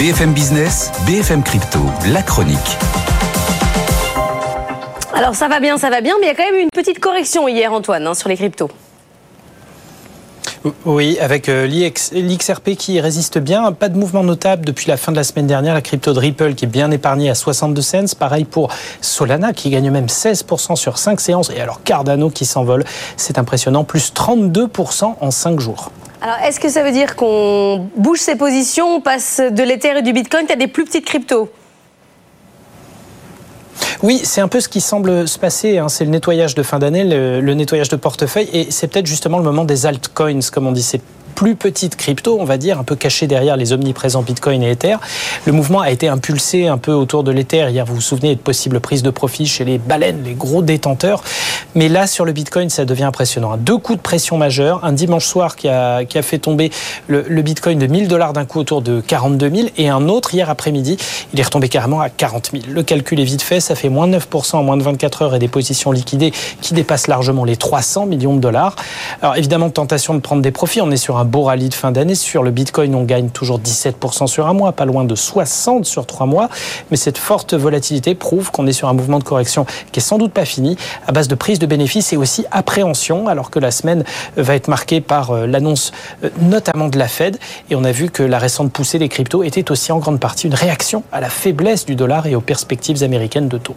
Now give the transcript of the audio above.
BFM Business, BFM Crypto, la chronique. Alors ça va bien, ça va bien, mais il y a quand même eu une petite correction hier, Antoine, hein, sur les cryptos. Oui, avec euh, l'XRP qui résiste bien. Pas de mouvement notable depuis la fin de la semaine dernière. La crypto de Ripple qui est bien épargnée à 62 cents. Pareil pour Solana qui gagne même 16% sur 5 séances. Et alors Cardano qui s'envole. C'est impressionnant. Plus 32% en 5 jours. Alors, est-ce que ça veut dire qu'on bouge ses positions, on passe de l'Ether et du Bitcoin à des plus petites cryptos? Oui, c'est un peu ce qui semble se passer. Hein. C'est le nettoyage de fin d'année, le, le, nettoyage de portefeuille, et c'est peut-être justement le moment des altcoins, comme on dit. C'est plus petite crypto, on va dire, un peu cachée derrière les omniprésents Bitcoin et Ether. Le mouvement a été impulsé un peu autour de l'Ether. Hier, vous vous souvenez de possibles prises de profit chez les baleines, les gros détenteurs. Mais là, sur le Bitcoin, ça devient impressionnant. Deux coups de pression majeurs. Un dimanche soir qui a, qui a fait tomber le, le Bitcoin de 1000 dollars d'un coup autour de 42 000 et un autre hier après-midi, il est retombé carrément à 40 000. Le calcul est vite fait. Ça fait moins de 9% en moins de 24 heures et des positions liquidées qui dépassent largement les 300 millions de dollars. Alors évidemment, tentation de prendre des profits. On est sur un beau rallye de fin d'année. Sur le Bitcoin, on gagne toujours 17% sur un mois, pas loin de 60 sur trois mois. Mais cette forte volatilité prouve qu'on est sur un mouvement de correction qui est sans doute pas fini, à base de prise de bénéfices et aussi appréhension, alors que la semaine va être marquée par euh, l'annonce euh, notamment de la Fed. Et on a vu que la récente poussée des cryptos était aussi en grande partie une réaction à la faiblesse du dollar et aux perspectives américaines de taux.